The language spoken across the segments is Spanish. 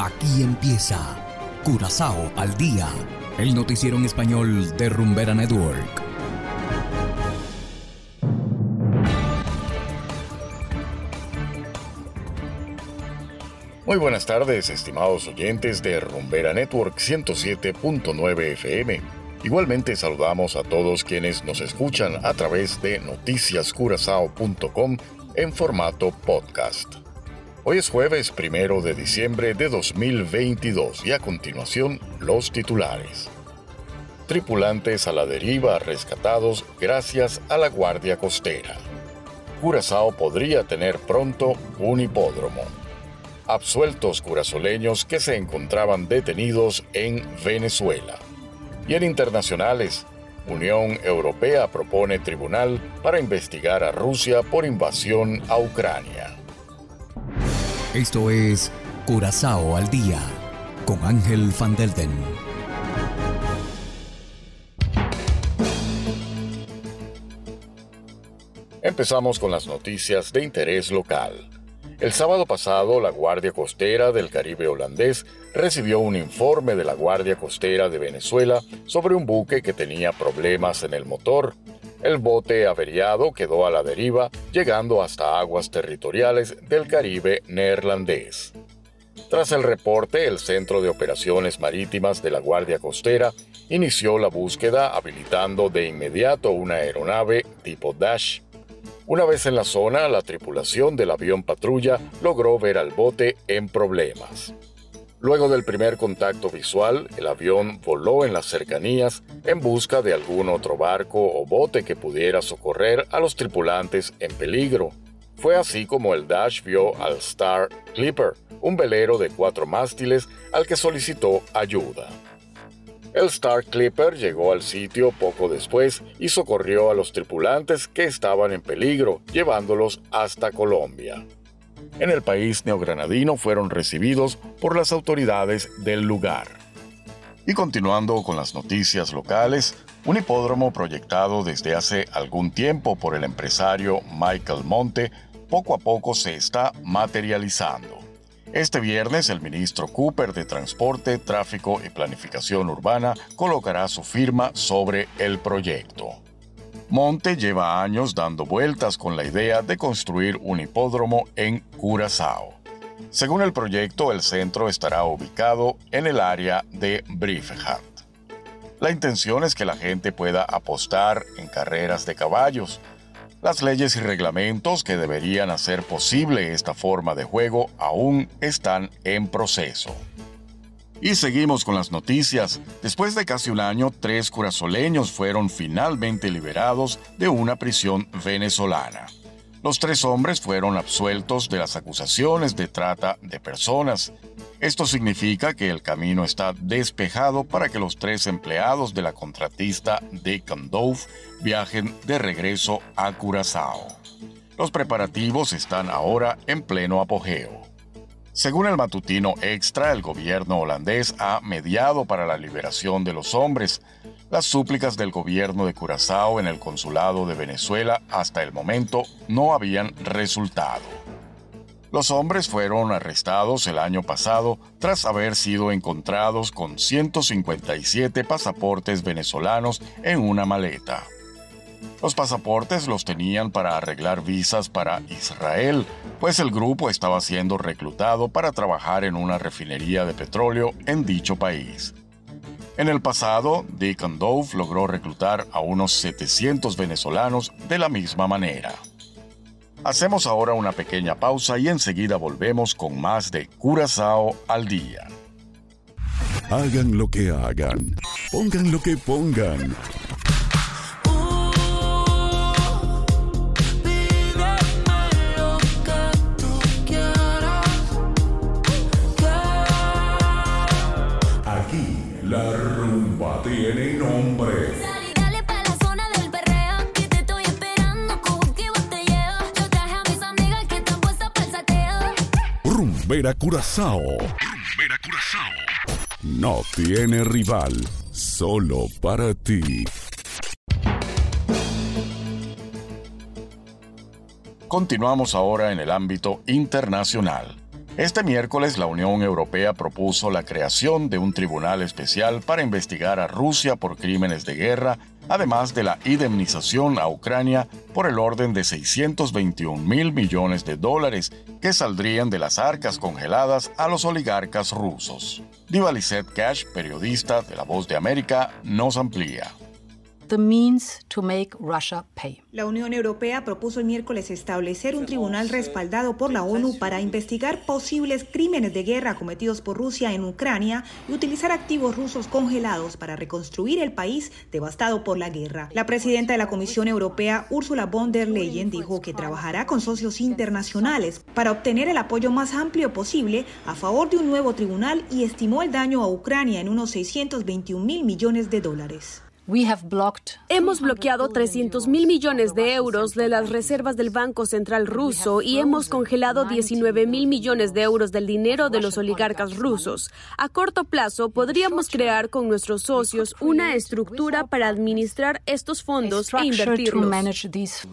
Aquí empieza Curazao al día, el noticiero en español de Rumbera Network. Muy buenas tardes, estimados oyentes de Rumbera Network 107.9 FM. Igualmente saludamos a todos quienes nos escuchan a través de noticiascurazao.com en formato podcast. Hoy es jueves primero de diciembre de 2022 y a continuación los titulares. Tripulantes a la deriva rescatados gracias a la Guardia Costera. Curazao podría tener pronto un hipódromo. Absueltos curazoleños que se encontraban detenidos en Venezuela. Y en internacionales, Unión Europea propone tribunal para investigar a Rusia por invasión a Ucrania. Esto es Curazao al día con Ángel Van Delden. Empezamos con las noticias de interés local. El sábado pasado, la Guardia Costera del Caribe holandés recibió un informe de la Guardia Costera de Venezuela sobre un buque que tenía problemas en el motor el bote averiado quedó a la deriva, llegando hasta aguas territoriales del Caribe neerlandés. Tras el reporte, el Centro de Operaciones Marítimas de la Guardia Costera inició la búsqueda habilitando de inmediato una aeronave tipo Dash. Una vez en la zona, la tripulación del avión patrulla logró ver al bote en problemas. Luego del primer contacto visual, el avión voló en las cercanías en busca de algún otro barco o bote que pudiera socorrer a los tripulantes en peligro. Fue así como el Dash vio al Star Clipper, un velero de cuatro mástiles al que solicitó ayuda. El Star Clipper llegó al sitio poco después y socorrió a los tripulantes que estaban en peligro, llevándolos hasta Colombia en el país neogranadino fueron recibidos por las autoridades del lugar. Y continuando con las noticias locales, un hipódromo proyectado desde hace algún tiempo por el empresario Michael Monte poco a poco se está materializando. Este viernes el ministro Cooper de Transporte, Tráfico y Planificación Urbana colocará su firma sobre el proyecto. Monte lleva años dando vueltas con la idea de construir un hipódromo en Curazao. Según el proyecto, el centro estará ubicado en el área de Briefhat. La intención es que la gente pueda apostar en carreras de caballos. Las leyes y reglamentos que deberían hacer posible esta forma de juego aún están en proceso. Y seguimos con las noticias. Después de casi un año, tres curazoleños fueron finalmente liberados de una prisión venezolana. Los tres hombres fueron absueltos de las acusaciones de trata de personas. Esto significa que el camino está despejado para que los tres empleados de la contratista de Dove viajen de regreso a Curazao. Los preparativos están ahora en pleno apogeo. Según el matutino Extra, el gobierno holandés ha mediado para la liberación de los hombres. Las súplicas del gobierno de Curazao en el consulado de Venezuela hasta el momento no habían resultado. Los hombres fueron arrestados el año pasado tras haber sido encontrados con 157 pasaportes venezolanos en una maleta. Los pasaportes los tenían para arreglar visas para Israel, pues el grupo estaba siendo reclutado para trabajar en una refinería de petróleo en dicho país. En el pasado, Deacon Dove logró reclutar a unos 700 venezolanos de la misma manera. Hacemos ahora una pequeña pausa y enseguida volvemos con más de Curazao al día. Hagan lo que hagan, pongan lo que pongan. El sateo. Rumbera Curazao. Rumbera Curazao. No tiene rival, solo para ti. Continuamos ahora en el ámbito internacional. Este miércoles la Unión Europea propuso la creación de un tribunal especial para investigar a Rusia por crímenes de guerra, además de la indemnización a Ucrania por el orden de 621 mil millones de dólares que saldrían de las arcas congeladas a los oligarcas rusos. Diva Cash, periodista de La Voz de América, nos amplía the means to make Russia pay. La Unión Europea propuso el miércoles establecer un tribunal respaldado por la ONU para investigar posibles crímenes de guerra cometidos por Rusia en Ucrania y utilizar activos rusos congelados para reconstruir el país devastado por la guerra. La presidenta de la Comisión Europea, Ursula von der Leyen, dijo que trabajará con socios internacionales para obtener el apoyo más amplio posible a favor de un nuevo tribunal y estimó el daño a Ucrania en unos 621 mil millones de dólares. Hemos bloqueado 300 mil millones de euros de las reservas del Banco Central ruso y hemos congelado 19 mil millones de euros del dinero de los oligarcas rusos. A corto plazo, podríamos crear con nuestros socios una estructura para administrar estos fondos e invertirlos.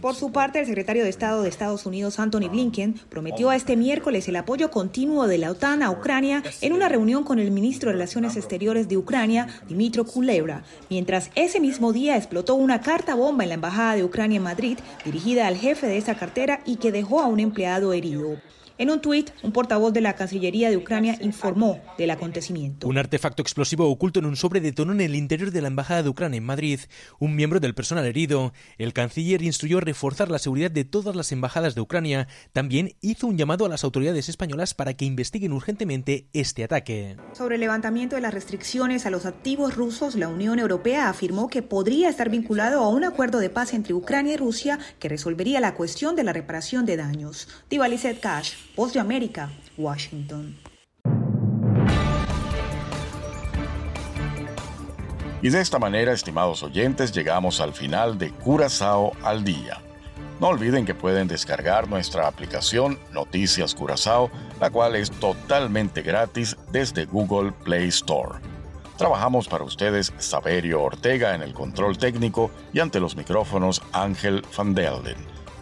Por su parte, el secretario de Estado de Estados Unidos, Anthony Blinken, prometió a este miércoles el apoyo continuo de la OTAN a Ucrania en una reunión con el ministro de Relaciones Exteriores de Ucrania, Dimitro Kulebra, mientras ese mismo día explotó una carta bomba en la Embajada de Ucrania en Madrid dirigida al jefe de esa cartera y que dejó a un empleado herido. En un tuit, un portavoz de la Cancillería de Ucrania informó del acontecimiento. Un artefacto explosivo oculto en un sobre detonó en el interior de la Embajada de Ucrania en Madrid. Un miembro del personal herido. El canciller instruyó reforzar la seguridad de todas las embajadas de Ucrania. También hizo un llamado a las autoridades españolas para que investiguen urgentemente este ataque. Sobre el levantamiento de las restricciones a los activos rusos, la Unión Europea afirmó que podría estar vinculado a un acuerdo de paz entre Ucrania y Rusia que resolvería la cuestión de la reparación de daños. Divalizet Cash. Voz de América, Washington. Y de esta manera, estimados oyentes, llegamos al final de Curazao al Día. No olviden que pueden descargar nuestra aplicación Noticias Curazao, la cual es totalmente gratis desde Google Play Store. Trabajamos para ustedes Saberio Ortega en el control técnico y ante los micrófonos Ángel Van Delden.